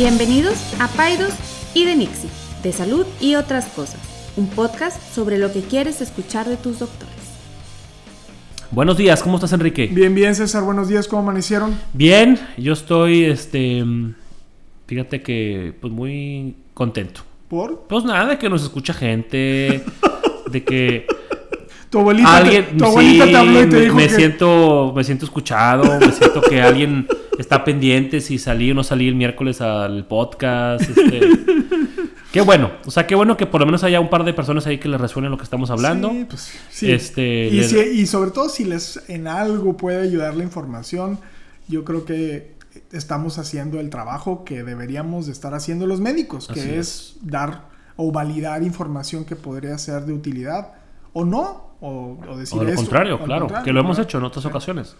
Bienvenidos a Paidos y de Nixie, de salud y otras cosas, un podcast sobre lo que quieres escuchar de tus doctores. Buenos días, ¿cómo estás Enrique? Bien, bien César, buenos días, ¿cómo amanecieron? Bien, yo estoy, este, fíjate que, pues muy contento. ¿Por? Pues nada, de que nos escucha gente, de que Tu abuelita, alguien, te, tu abuelita sí, te habló y te me, dijo me que... siento, me siento escuchado, me siento que alguien está pendiente si salí o no salí el miércoles al podcast. este. qué bueno, o sea, qué bueno que por lo menos haya un par de personas ahí que les resuene lo que estamos hablando. Sí, pues, sí. Este, y, si- y sobre todo si les en algo puede ayudar la información, yo creo que estamos haciendo el trabajo que deberíamos de estar haciendo los médicos, que es dar o validar información que podría ser de utilidad o no, o, o decir O lo contrario, claro, contrario, que lo hemos hecho en otras Sí. ocasiones.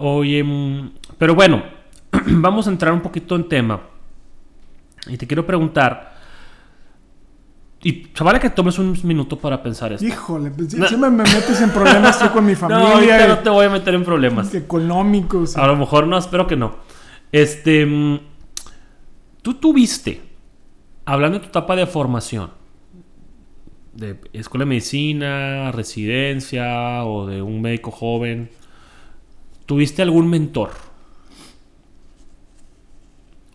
Oye, mm, pero bueno, vamos a entrar un poquito en tema. Y te quiero preguntar. Y chaval, que tomes un minuto para pensar esto. Híjole, pues, No. siempre me metes en problemas tú con mi no, familia, no te voy a meter en problemas. económicos. A lo mejor no, espero que no. Este, mm, tú tuviste, hablando de tu etapa de formación, de escuela de medicina, residencia o de un médico joven, ¿tuviste algún mentor?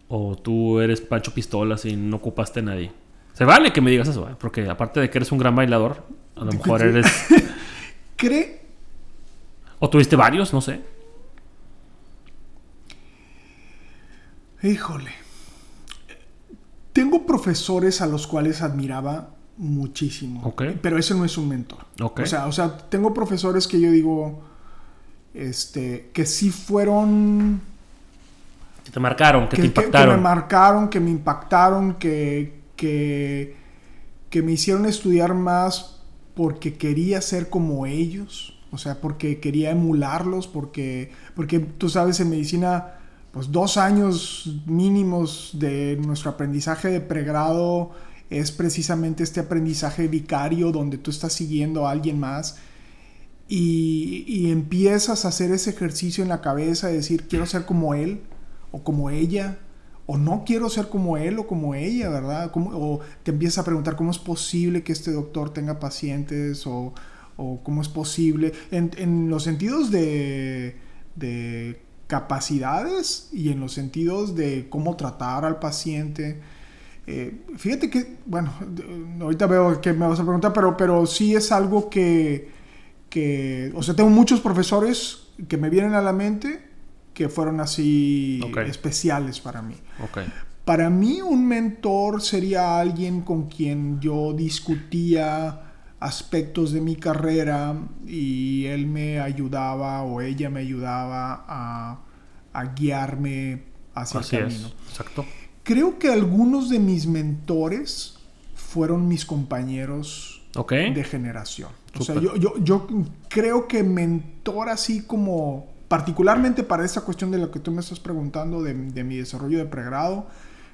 ¿O tú eres Pancho Pistolas y no ocupaste a nadie? Se vale que me digas eso, ¿eh? porque aparte de que eres un gran bailador, a lo mejor eres... ¿Cree? ¿O tuviste varios? No sé. Híjole. Tengo profesores a los cuales admiraba muchísimo. Ok. Pero ese no es un mentor. Ok. O sea, o sea, tengo profesores que yo digo. Este. que sí fueron. Que te marcaron, que, que, te que- que impactaron. me marcaron, que me impactaron, que. que. que me hicieron estudiar más porque quería ser como ellos. O sea, porque quería emularlos, porque. Porque tú sabes, en medicina pues dos años mínimos de nuestro aprendizaje de pregrado es precisamente este aprendizaje vicario donde tú estás siguiendo a alguien más y, empiezas a hacer ese ejercicio en la cabeza de decir quiero ser como él o como ella o no quiero ser como él o como ella, ¿verdad? ¿Cómo- o te empiezas a preguntar cómo es posible que este doctor tenga pacientes o, o cómo es posible en, en los sentidos de, de capacidades y en los sentidos de cómo tratar al paciente. Eh, fíjate que, bueno, ahorita veo que me vas a preguntar, pero, pero sí es algo que, que, o sea, tengo muchos profesores que me vienen a la mente que fueron así especiales para mí. Para mí un mentor sería alguien con quien yo discutía aspectos de mi carrera y él me ayudaba o ella me ayudaba a, a guiarme hacia Así el es. camino. Exacto. Creo que algunos de mis mentores fueron mis compañeros Ok. de generación. O sea, yo, yo, yo creo que mentor así como, particularmente para esta cuestión de lo que tú me estás preguntando de, de mi desarrollo de pregrado,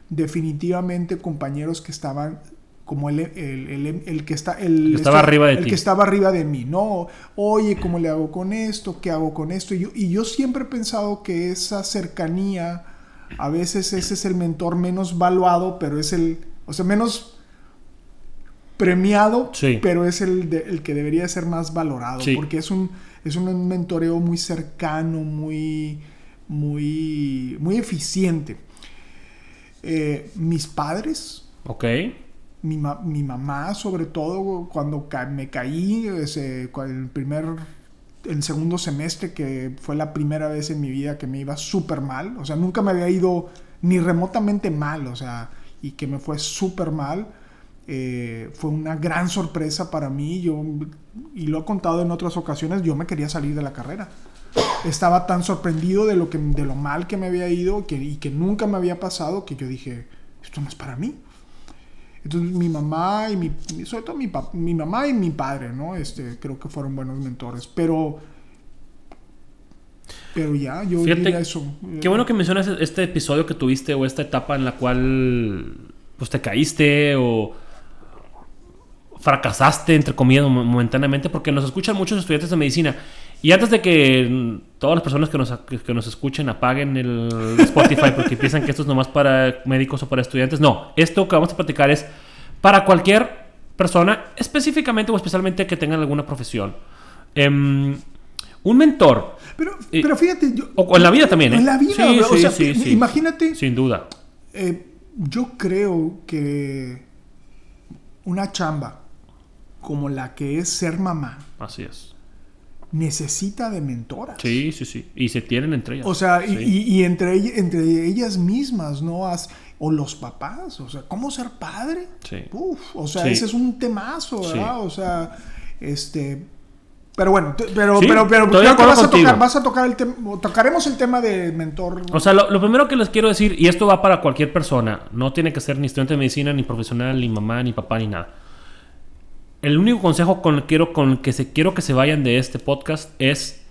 definitivamente compañeros que estaban como el, el, el- el que está el, que estaba arriba de el ti. que estaba arriba de mí no oye cómo le hago con esto qué hago con esto y yo, y yo siempre he pensado que esa cercanía a veces ese es el mentor menos valuado pero es el o sea menos premiado Sí. pero es el, de- el que debería ser más valorado Sí. porque es un es un mentoreo muy cercano muy muy muy eficiente Eh, mis padres Ok. mi, ma- mi mamá, sobre todo, cuando ca- me caí, ese, el primer, el segundo semestre, que fue la primera vez en mi vida que me iba súper mal, o sea, nunca me había ido ni remotamente mal, o sea, y que me fue súper mal, eh, fue una gran sorpresa para mí, yo, y lo he contado en otras ocasiones, yo me quería salir de la carrera. Estaba tan sorprendido de lo, que, de lo mal que me había ido que, y que nunca me había pasado que yo dije, esto no es para mí. Entonces mi mamá y mi, sobre todo mi, mi mamá y mi padre, ¿no? Este, creo que fueron buenos mentores, pero, pero ya, yo Fíjate, diría eso. Qué bueno que mencionas este episodio que tuviste o esta etapa en la cual pues te caíste o fracasaste, entre comillas, mo- momentáneamente, porque nos escuchan muchos estudiantes de medicina Y antes de que todas las personas que nos, que nos escuchen apaguen el Spotify porque piensan que esto es nomás para médicos o para estudiantes, no, esto que vamos a platicar es para cualquier persona, específicamente o especialmente que tengan alguna profesión. Em, un mentor. Pero, pero fíjate, yo- o en la vida también, ¿eh? En la vida, Sí, o sí, sea, sí, sí. imagínate, Sin duda. eh, yo creo que una chamba como la que es ser mamá Así es. necesita de mentoras. Sí, sí, sí. Y se tienen entre ellas. O sea, y, Sí. y- y entre, ell- entre ellas mismas, ¿no? O los papás, o sea, ¿cómo ser padre? Sí. Uf, o sea, Sí. ese es un temazo, Sí. ¿verdad? O sea, este... Pero bueno, pero, Sí, pero, pero creo que vas a, tocar, vas a tocar el tema, tocaremos el tema de mentor. O sea, lo, lo primero que les quiero decir, y esto va para cualquier persona, no tiene que ser ni estudiante de medicina, ni profesional, ni mamá, ni papá, ni nada. El único consejo con el, quiero, con que se, quiero que se vayan de este podcast es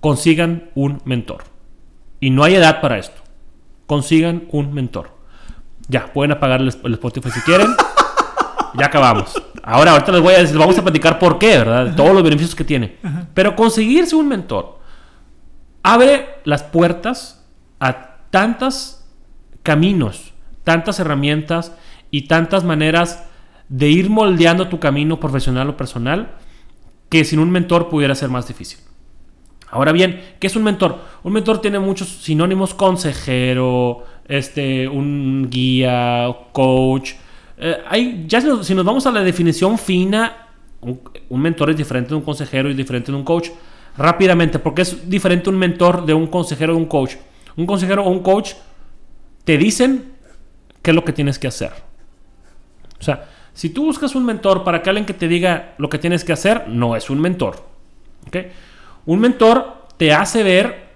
consigan un mentor. Y no hay edad para esto. Consigan un mentor. Ya, pueden apagar el, el Spotify si quieren. ya acabamos. Ahora, ahorita les voy a decir, vamos a platicar por qué, ¿verdad? Todos los beneficios que tiene. Pero conseguirse un mentor abre las puertas a tantos caminos, tantas herramientas y tantas maneras de ir moldeando tu camino profesional o personal que sin un mentor pudiera ser más difícil. Ahora bien, ¿qué es un mentor? Un mentor tiene muchos sinónimos, consejero, este, un guía, coach. Eh, hay, ya si nos, vamos a la definición fina, un, mentor es diferente de un consejero y diferente de un coach. Rápidamente, porque es diferente un mentor de un consejero de un coach. Un consejero o un coach te dicen qué es lo que tienes que hacer. O sea, si tú buscas un mentor para que alguien que te diga lo que tienes que hacer, no es un mentor. ¿ok? Un mentor te hace ver,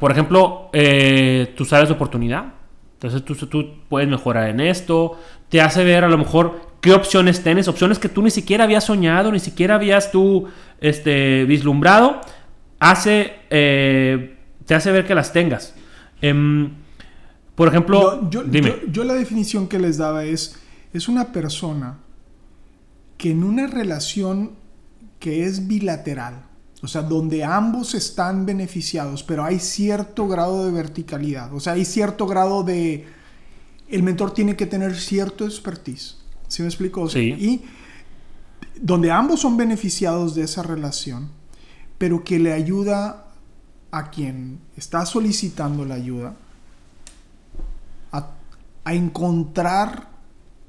por ejemplo, eh, tus áreas de oportunidad. Entonces tú, tú puedes mejorar en esto. Te hace ver a lo mejor qué opciones tienes. Opciones que tú ni siquiera habías soñado, ni siquiera habías tú este, vislumbrado. Hace, eh, te hace ver que las tengas. Em, por ejemplo, Yo, yo- dime. yo- yo la definición que les daba es, es una persona que en una relación que es bilateral, o sea, donde ambos están beneficiados, pero hay cierto grado de verticalidad, o sea, hay cierto grado de... El mentor tiene que tener cierto expertise. ¿Sí me explico? O sea, Sí. Y donde ambos son beneficiados de esa relación, pero que le ayuda a quien está solicitando la ayuda a, a encontrar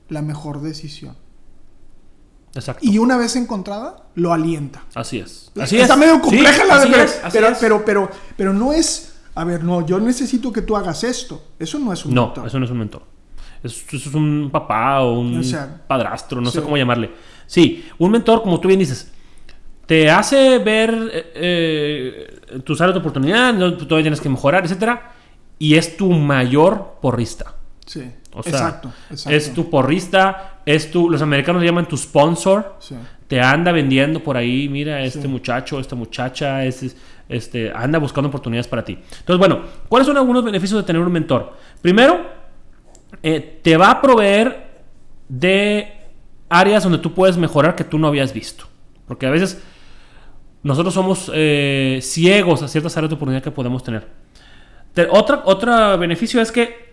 la mejor decisión. Exacto. Y una vez encontrada, lo alienta. Así es. Así Está es. medio compleja Sí, la así pero, es, así pero, es. pero, pero, pero no es, a ver, no, yo necesito que tú hagas esto. Eso no es un No, mentor. eso no es un mentor. Eso, eso es un papá o un O sea, padrastro, no sé cómo llamarle. Sí, un mentor, como tú bien dices, te hace ver eh, eh, tus áreas de oportunidad, no, todavía tienes que mejorar, etcétera, y es tu mayor porrista. Sí, O sea, exacto, exacto. es tu porrista, es tu, los americanos le llaman tu sponsor, Sí. te anda vendiendo por ahí, mira, este Sí. muchacho, esta muchacha, este, este, anda buscando oportunidades para ti. Entonces, bueno, ¿cuáles son algunos beneficios de tener un mentor? Primero, eh, te va a proveer de áreas donde tú puedes mejorar que tú no habías visto. Porque a veces nosotros somos eh, ciegos a ciertas áreas de oportunidad que podemos tener. Te- otra, otro beneficio es que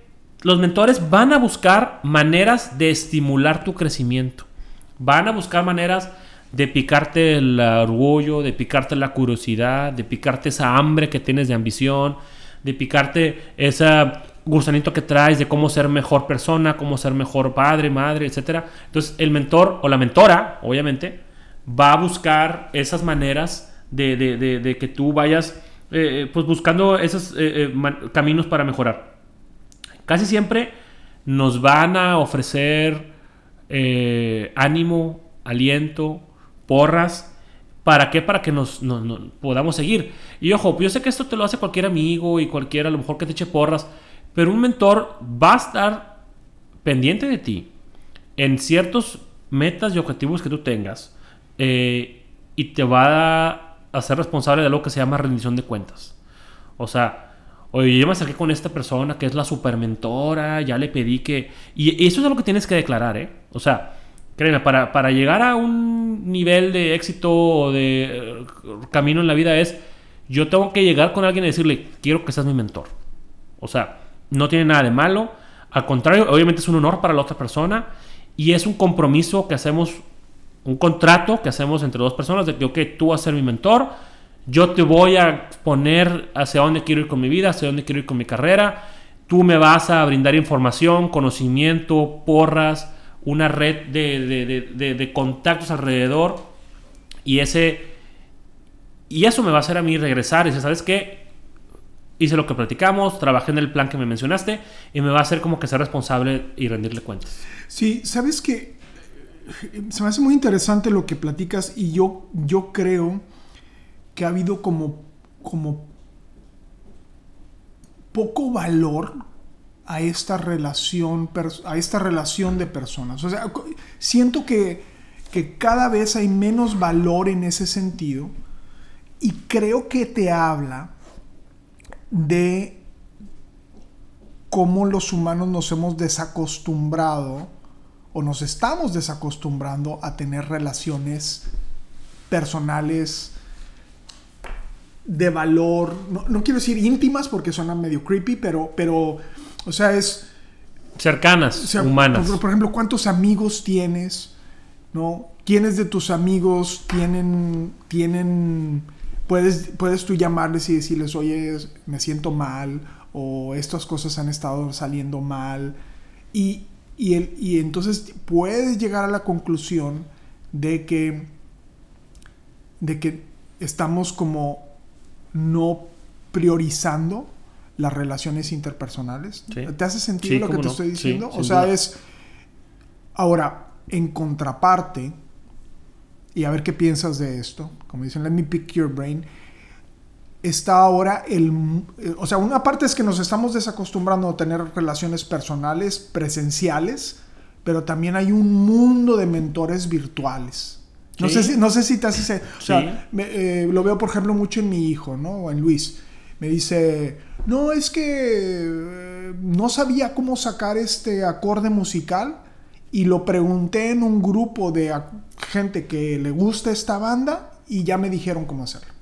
los mentores van a buscar maneras de estimular tu crecimiento. Van a buscar maneras de picarte el orgullo, de picarte la curiosidad, de picarte esa hambre que tienes de ambición, de picarte ese gusanito que traes de cómo ser mejor persona, cómo ser mejor padre, madre, etc. Entonces el mentor o la mentora, obviamente, va a buscar esas maneras de, de- que tú vayas eh, eh, pues buscando esos eh, caminos para mejorar. Casi siempre nos van a ofrecer eh, ánimo, aliento, porras. ¿Para qué? Para que nos, no- no- podamos seguir. Y ojo, yo sé que esto te lo hace cualquier amigo y cualquiera, a lo mejor que te eche porras, pero un mentor va a estar pendiente de ti en ciertos metas y objetivos que tú tengas eh, y te va a hacer responsable de algo que se llama rendición de cuentas. O sea, oye, yo me acerqué con esta persona que es la super mentora, ya le pedí que... Y eso es lo que tienes que declarar, ¿eh? O sea, Créeme, para, para llegar a un nivel de éxito o de eh, camino en la vida es, yo tengo que llegar con alguien y decirle, quiero que seas mi mentor. O sea, no tiene nada de malo. Al contrario, obviamente es un honor para la otra persona y es un compromiso que hacemos, un contrato que hacemos entre dos personas de que, ok, tú vas a ser mi mentor, yo te voy a poner hacia dónde quiero ir con mi vida, hacia dónde quiero ir con mi carrera, tú me vas a brindar información, conocimiento, porras, una red de, contactos alrededor y ese y eso me va a hacer a mí regresar y ¿sabes qué? Hice lo que platicamos, trabajé en el plan que me mencionaste y me va a hacer como que ser responsable y rendirle cuentas. Sí, sabes que se me hace muy interesante lo que platicas y yo, yo creo que ha habido como, como poco valor a esta relación, a esta relación de personas. O sea, siento que, que cada vez hay menos valor en ese sentido y creo que te habla de cómo los humanos nos hemos desacostumbrado o nos estamos desacostumbrando a tener relaciones personales de valor, no, quiero decir íntimas porque suenan medio creepy, pero, pero o sea, es... Cercanas, humanas. Por, ejemplo, ¿cuántos amigos tienes? ¿No? ¿Quiénes de tus amigos tienen, tienen, puedes, puedes tú llamarles y decirles, oye, me siento mal, o estas cosas han estado saliendo mal, y, y, el, y entonces puedes llegar a la conclusión de que, de que estamos como no priorizando las relaciones interpersonales. ¿Te hace sentido lo que te estoy diciendo? o sea, es... Ahora, en contraparte, y a ver qué piensas de esto, como dicen, let me pick your brain, está ahora el... O sea, una parte es que nos estamos desacostumbrando a tener relaciones personales, presenciales, pero también hay un mundo de mentores virtuales. No, sé si, no sé si te hace... O sea, eh, lo veo, por ejemplo, mucho en mi hijo, ¿no? O en Luis. Me dice, no, es que eh, no sabía cómo sacar este acorde musical y lo pregunté en un grupo de gente que le gusta esta banda y ya me dijeron cómo hacerlo.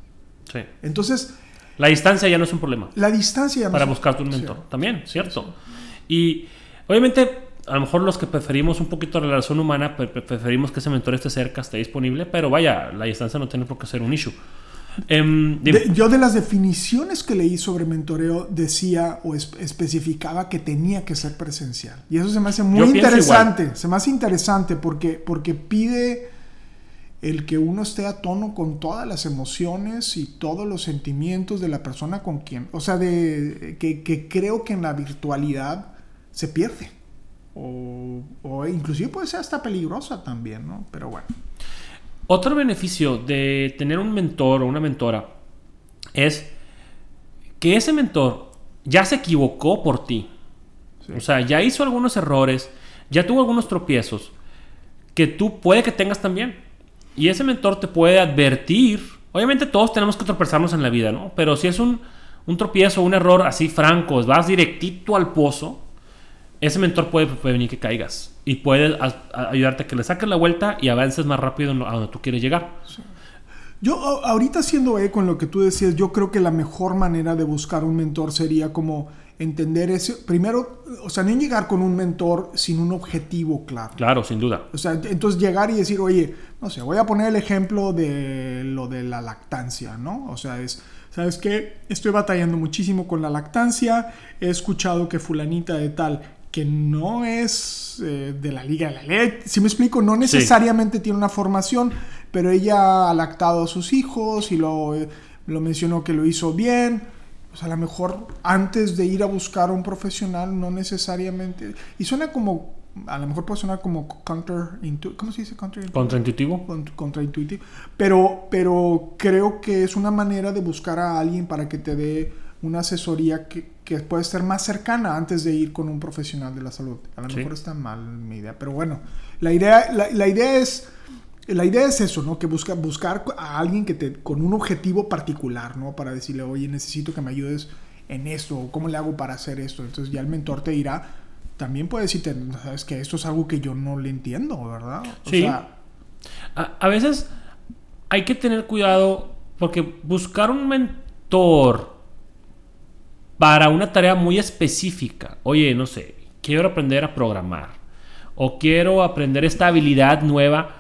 Sí. Entonces... La distancia ya no es un problema. La distancia ya no Para buscarte un mentor. También, cierto. Y obviamente a lo mejor los que preferimos un poquito la relación humana, preferimos que ese mentor esté cerca, esté disponible, pero vaya, la distancia no tiene por qué ser un issue. Em, yo de las definiciones que leí sobre mentoreo decía o especificaba que tenía que ser presencial. Y eso se me hace muy interesante. Se me hace interesante porque, porque pide el que uno esté a tono con todas las emociones y todos los sentimientos de la persona con quien. O sea, de, que, creo que en la virtualidad se pierde. O, o inclusive puede ser hasta peligrosa también, ¿no? Pero bueno. Otro beneficio de tener un mentor o una mentora es que ese mentor ya se equivocó por ti. O sea, ya hizo algunos errores, ya tuvo algunos tropiezos que tú puede que tengas también. Y ese mentor te puede advertir. Obviamente todos tenemos que tropezarnos en la vida, ¿no? Pero si es un, un tropiezo, un error así franco, vas directito al pozo, ese mentor puede prevenir que caigas y puede ayudarte a que le saques la vuelta y avances más rápido a donde tú quieres llegar. Yo ahorita haciendo eco en lo que tú decías, yo creo que la mejor manera de buscar un mentor sería como entender ese, primero, o sea, no llegar con un mentor sin un objetivo claro. Claro, sin duda. O sea, entonces llegar y decir, oye, no sé, voy a poner el ejemplo de lo de la lactancia, ¿no? O sea, es, ¿sabes qué? Estoy batallando muchísimo con la lactancia, he escuchado que fulanita de tal que no es eh, de la Liga de la Ley. Si me explico, no necesariamente tiene una formación, pero ella ha lactado a sus hijos y lo, eh, lo mencionó que lo hizo bien. O sea, a lo mejor antes de ir a buscar a un profesional, no necesariamente. Y suena como. A lo mejor puede sonar como counterintuitivo. ¿Cómo se dice Contraintuitivo. Contraintuitivo. Pero, pero creo que es una manera de buscar a alguien para que te dé una asesoría que, que, puede ser más cercana antes de ir con un profesional de la salud. A lo mejor está mal mi idea, pero bueno, la idea, la, idea es... La idea es eso, ¿no? Que busca, buscar a alguien que te, con un objetivo particular, ¿no? Para decirle, oye, necesito que me ayudes en esto, o cómo le hago para hacer esto. Entonces ya el mentor te dirá, también puede decirte, sabes que esto es algo que yo no le entiendo, ¿verdad? O Sí. sea, A, a veces hay que tener cuidado porque buscar un mentor para una tarea muy específica, oye, no sé, quiero aprender a programar o quiero aprender esta habilidad nueva,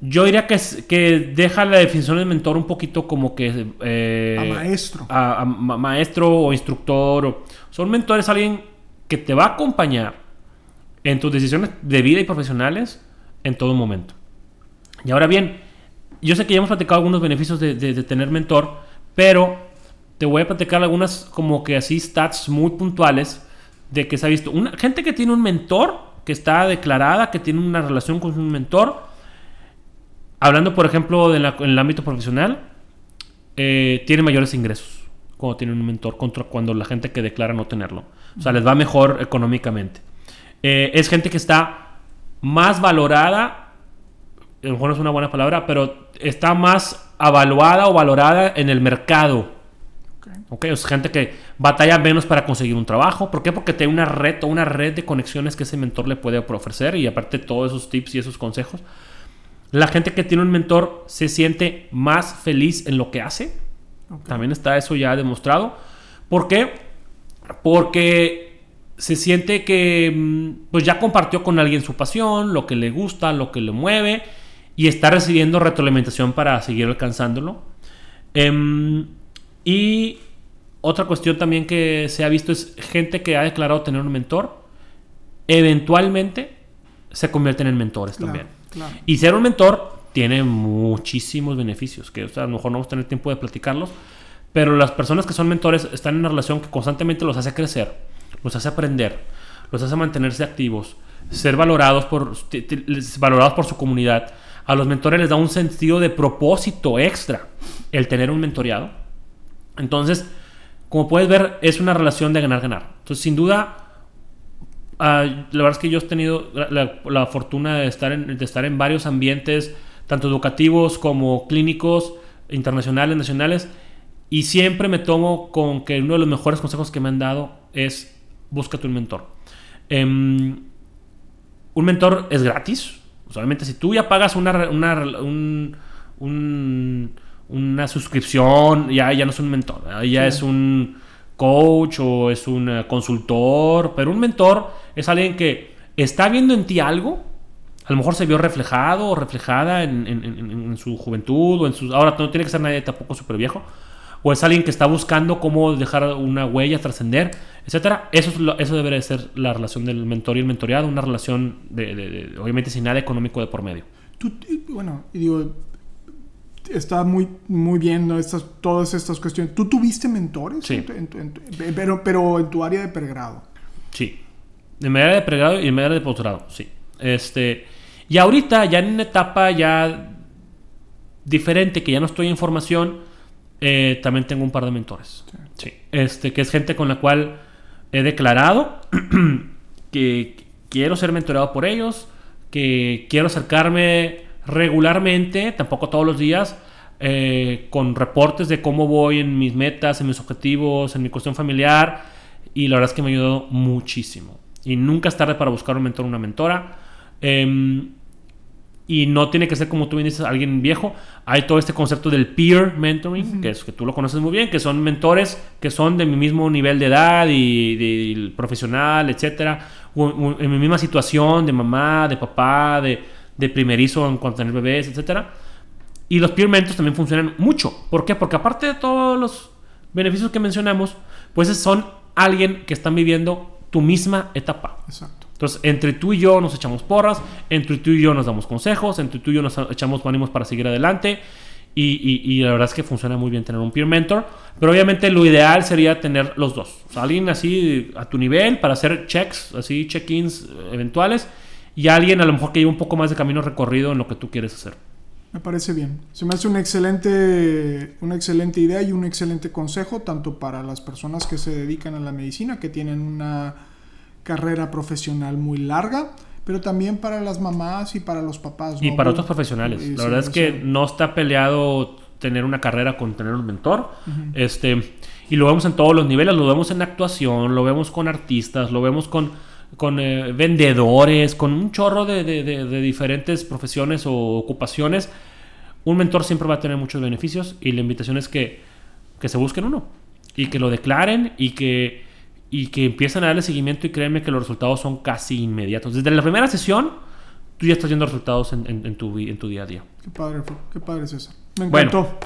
yo diría que, que deja la definición del mentor un poquito como que... eh, a maestro. a, a ma- maestro o instructor. o- son mentores alguien que te va a acompañar en tus decisiones de vida y profesionales en todo momento. Y ahora bien, yo sé que ya hemos platicado algunos beneficios de, de- de tener mentor, pero te voy a platicar algunas como que así stats muy puntuales de que se ha visto. Una, gente que tiene un mentor, que está declarada, que tiene una relación con un mentor, hablando por ejemplo en el ámbito profesional, eh, tiene mayores ingresos cuando tienen un mentor contra cuando la gente que declara no tenerlo. O sea, les va mejor económicamente. Eh, es gente que está más valorada, a lo mejor no es una buena palabra, pero está más avaluada o valorada en el mercado. Ok. ¿ok? Es gente que batalla menos para conseguir un trabajo. ¿Por qué? Porque tiene una red o una red de conexiones que ese mentor le puede ofrecer y aparte todos esos tips y esos consejos. La gente que tiene un mentor se siente más feliz en lo que hace. Ok. También está eso ya demostrado. ¿Por qué? Porque se siente que mm, pues ya compartió con alguien su pasión, lo que le gusta, lo que le mueve y está recibiendo retroalimentación para seguir alcanzándolo. Em, y otra cuestión también que se ha visto es gente que ha declarado tener un mentor, eventualmente se convierten en mentores Claro, también. claro. Y ser un mentor tiene muchísimos beneficios, que o sea, a lo mejor no vamos a tener tiempo de platicarlos, pero las personas que son mentores están en una relación que constantemente los hace crecer, los hace aprender, los hace mantenerse activos, ser valorados por, valorados por su comunidad. A los mentores les da un sentido de propósito extra el tener un mentoreado. Entonces, como puedes ver, es una relación de ganar-ganar. Entonces, sin duda, Ah, la verdad es que yo he tenido la, fortuna de estar, en, de estar en varios ambientes, tanto educativos como clínicos, internacionales, nacionales, y siempre me tomo con que uno de los mejores consejos que me han dado es búscate un mentor. Em, un mentor es gratis. Solamente si tú ya pagas una, una, un- un- una suscripción, ya, ya no es un mentor, ya, Sí. es un coach o es un eh, consultor, pero un mentor es alguien que está viendo en ti algo, a lo mejor se vio reflejado o reflejada en, en- en- en su juventud o en sus... Ahora no tiene que ser nadie tampoco súper viejo. O es alguien que está buscando cómo dejar una huella, trascender, etcétera. Eso, es lo- eso debería ser la relación del mentor y el mentoreado, una relación de, de- de- obviamente sin nada económico de por medio. Tú, y, bueno, y digo, está muy, muy bien ¿no? estas, todas estas cuestiones. ¿Tú tuviste mentores? Sí. En tu- en tu- en tu- pero, pero en tu área de pregrado. Sí. En mi área de pregrado y en mi área de posgrado, sí. Este, y ahorita, ya en una etapa ya diferente, que ya no estoy en formación, eh, también tengo un par de mentores. Sí. Este, que es gente con la cual he declarado que quiero ser mentoreado por ellos, que quiero acercarme regularmente, tampoco todos los días, eh, con reportes de cómo voy en mis metas, en mis objetivos, en mi cuestión familiar. Y la verdad es que me ha ayudado muchísimo. Y nunca es tarde para buscar un mentor o una mentora. Em, y no tiene que ser como tú bien dices, alguien viejo. Hay todo este concepto del peer mentoring, que es que tú lo conoces muy bien, que son mentores que son de mi mismo nivel de edad y, de- profesional, etcétera, o- o en mi misma situación de mamá, de papá, de, de primerizo en cuanto a tener bebés, etcétera. Y los peer mentors también funcionan mucho. ¿Por qué? Porque aparte de todos los beneficios que mencionamos, pues son alguien que están viviendo tu misma etapa. Exacto. Entonces, entre tú y yo nos echamos porras, entre tú y yo nos damos consejos, entre tú y yo nos echamos ánimos para seguir adelante. Y, y- y la verdad es que funciona muy bien tener un peer mentor. Pero obviamente lo ideal sería tener los dos. O sea, alguien así a tu nivel para hacer checks, así check-ins eh, eventuales. Y alguien a lo mejor que lleve un poco más de camino recorrido en lo que tú quieres hacer. Me parece bien. Se me hace una excelente, una excelente idea y un excelente consejo, tanto para las personas que se dedican a la medicina, que tienen una carrera profesional muy larga, pero también para las mamás y para los papás. Y para otros profesionales. Y La sí, verdad es que no está peleado tener una carrera con tener un mentor. Este, y lo vemos en todos los niveles, lo vemos en actuación, lo vemos con artistas, lo vemos con, con eh, vendedores, con un chorro de, de- de- de diferentes profesiones o ocupaciones. Un mentor siempre va a tener muchos beneficios y la invitación es que, que se busquen uno y que lo declaren y que, y que empiecen a darle seguimiento y créanme que los resultados son casi inmediatos. Desde la primera sesión, tú ya estás viendo resultados en, en- en tu, en tu día a día. Qué padre, fue- qué padre César. Me Bueno, encantó.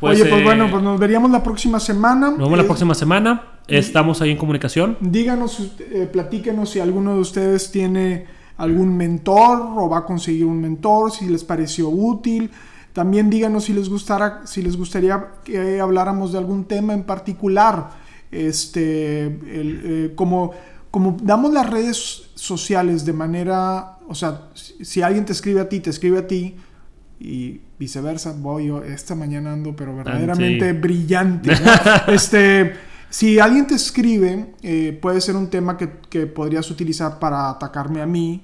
Pues, Oye, pues eh, bueno, pues nos veríamos la próxima semana. Nos vemos la Eh, próxima semana. Estamos ahí en comunicación. Díganos, eh, platíquenos si alguno de ustedes tiene algún mentor o va a conseguir un mentor, si les pareció útil. También díganos si les gustara, si les gustaría que habláramos de algún tema en particular. Este, el, eh, como, como damos las redes sociales de manera, o sea, si alguien te escribe a ti, te escribe a ti y viceversa. Voy yo esta mañana ando, pero verdaderamente sí. brillante. ¿no? este, si alguien te escribe, eh, puede ser un tema que, que podrías utilizar para atacarme a mí.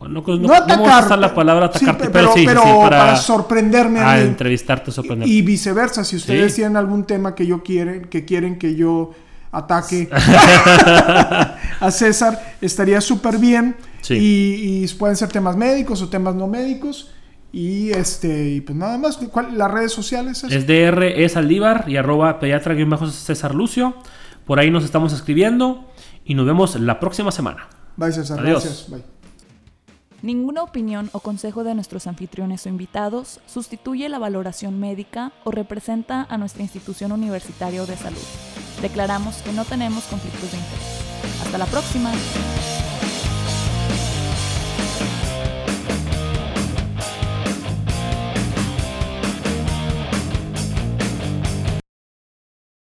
No, no, no, a atacar, usar la palabra sí, atacarte, pe- pero, sí, sí, pero sí, para, sorprenderme a Ah, mí. entrevistarte, sorprenderte. Y viceversa, si ustedes Sí. tienen algún tema que yo quieren, que quieren que yo ataque a César, estaría súper bien. Sí. Y, y pueden ser temas médicos o temas no médicos. Y este, y pues nada más. ¿Cuál- las redes sociales? Es DR es Aldívar y arroba pediatra César Lucio. Por ahí nos estamos escribiendo y nos vemos la próxima semana. Bye, César. Adiós. Gracias. Bye. Ninguna opinión o consejo de nuestros anfitriones o invitados sustituye la valoración médica o representa a nuestra institución universitaria o de salud. Declaramos que no tenemos conflictos de interés. Hasta la próxima.